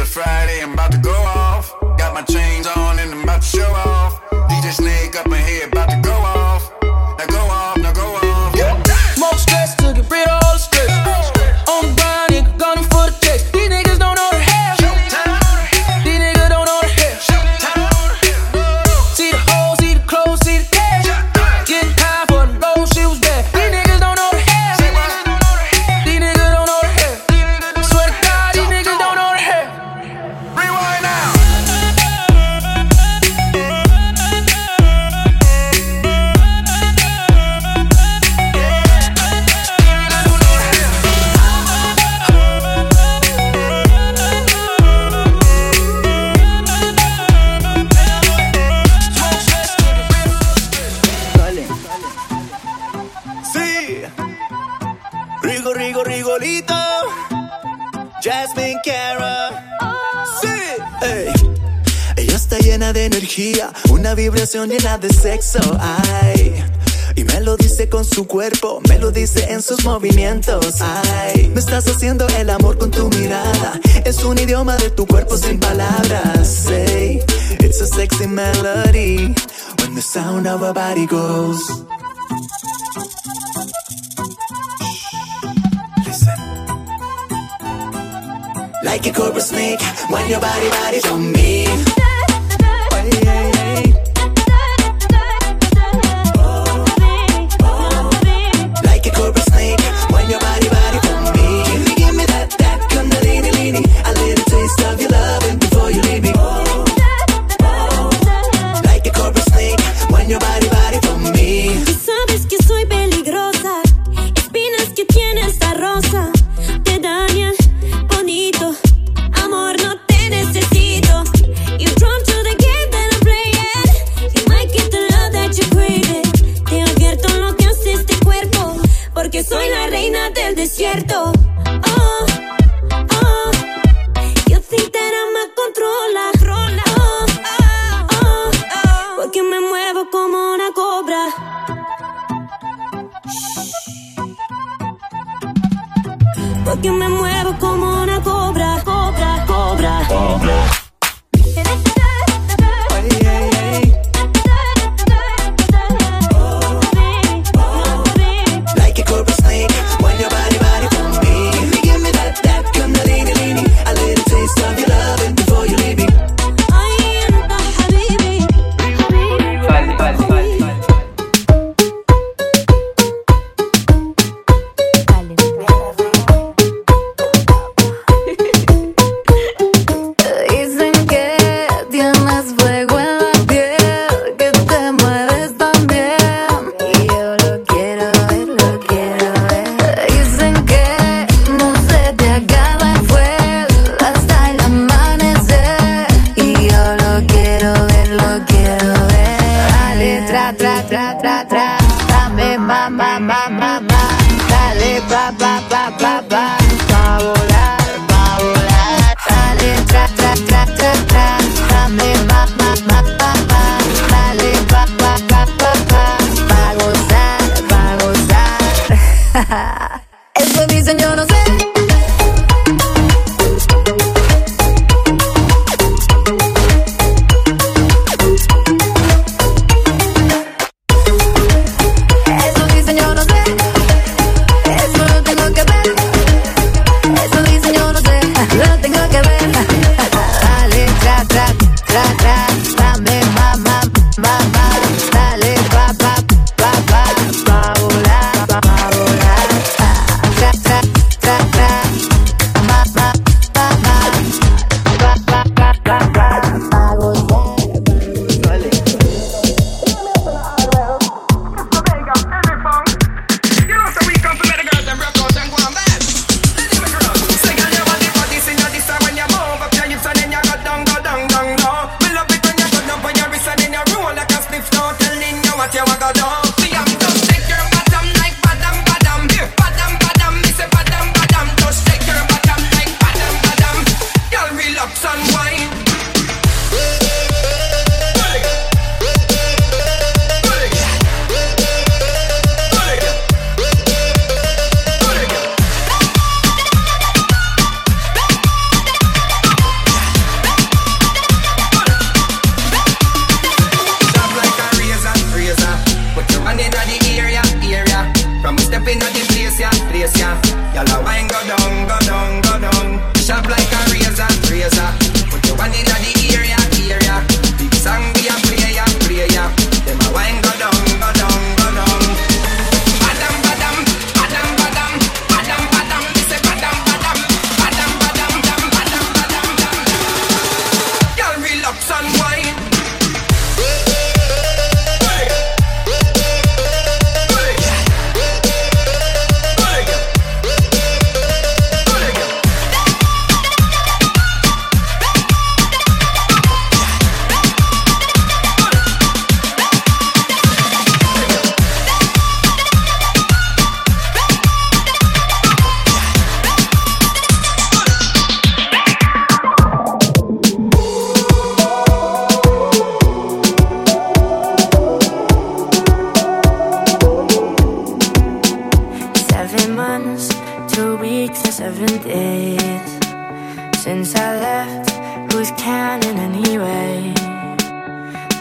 It's a Friday, I'm about to go off. Got my chains on and I'm about to show off. DJ Snake up in here, about to go off. Llena de energía, una vibración llena de sexo. Ay. Y me lo dice con su cuerpo, me lo dice en sus movimientos. Ay, me estás haciendo el amor con tu mirada. Es un idioma de tu cuerpo sin palabras. Say, it's a sexy melody when the sound of a body goes. Listen. Like a cobra snake, when your body body's on me. cierto. dicen yo no sé.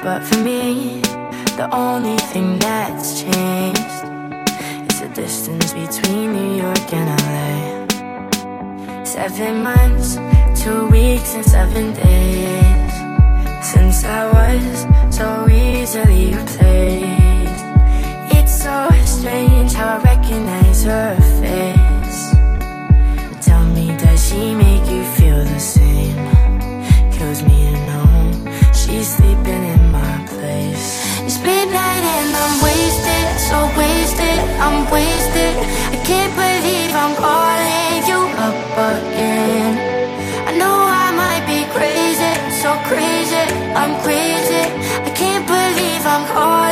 But for me, the only thing that's changed is the distance between New York and LA. Seven months, two weeks, and seven days since I was so easily replaced. It's so strange how I recognize her face. Tell me, does she make you feel the same? Kills me to know she's sleeping in so wasted, I'm wasted. I can't believe I'm calling you up again. I know I might be crazy, so crazy, I'm crazy. I can't believe I'm calling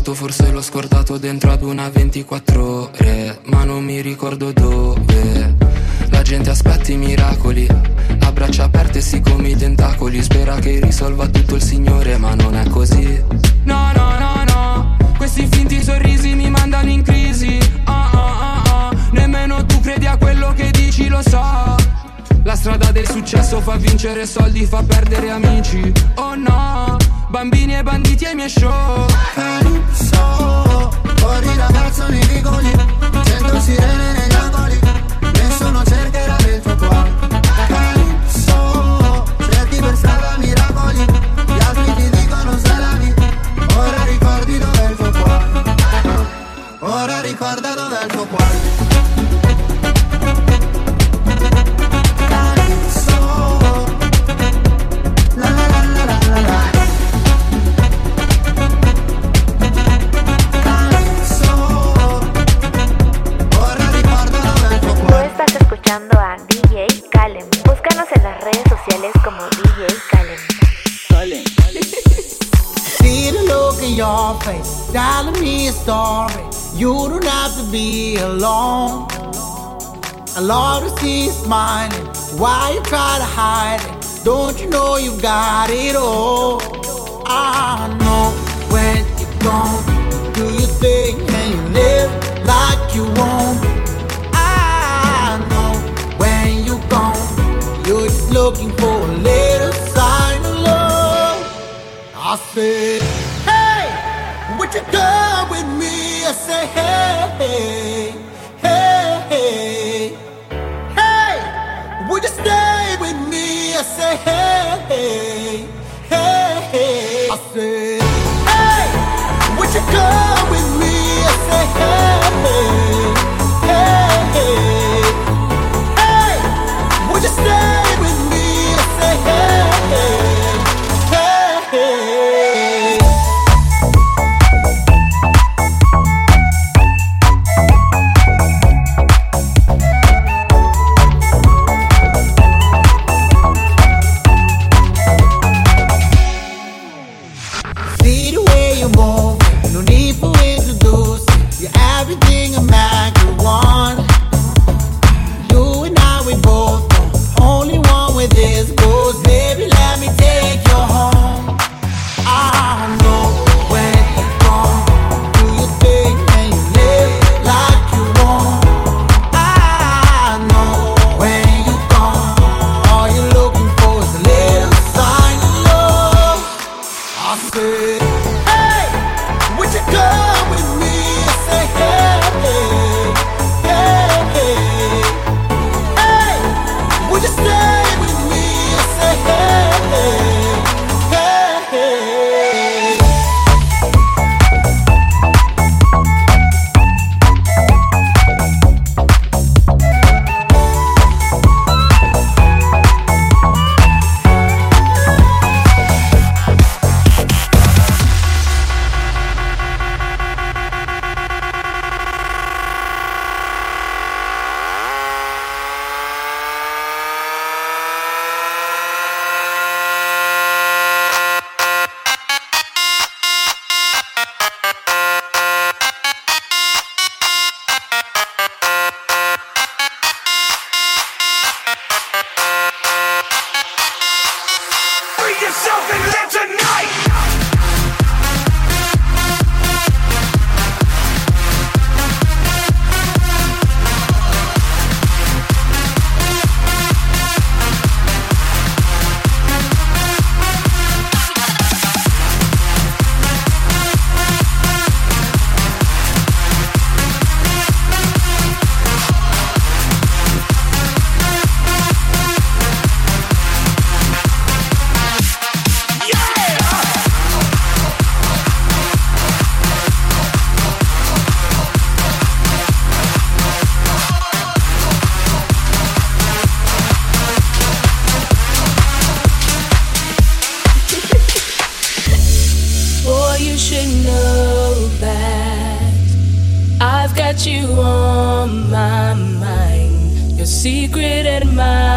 avuto, forse l'ho scordato dentro ad una 24 ore. Ma non mi ricordo dove. La gente aspetta i miracoli. A braccia aperte sì come i tentacoli. Spera che risolva tutto il Signore, ma non è così. No, no, no, no. Questi finti sorrisi mi mandano in crisi. Ah, ah, ah, ah. Nemmeno tu credi a quello che dici, lo so. La strada del successo fa vincere soldi, fa perdere amici. Oh no, bambini e banditi ai miei show. Calypso, fuori to be alone. I love to see you smiling. Why you try to hide it? Don't you know you got it all? I know when you're gone, do you think and you live like you want? I know when you're gone, you're just looking for a little sign of love. I said, hey, would you come with me? I say, hey, hey, hey, hey, hey, would you stay with me? I say, hey, secret admirer.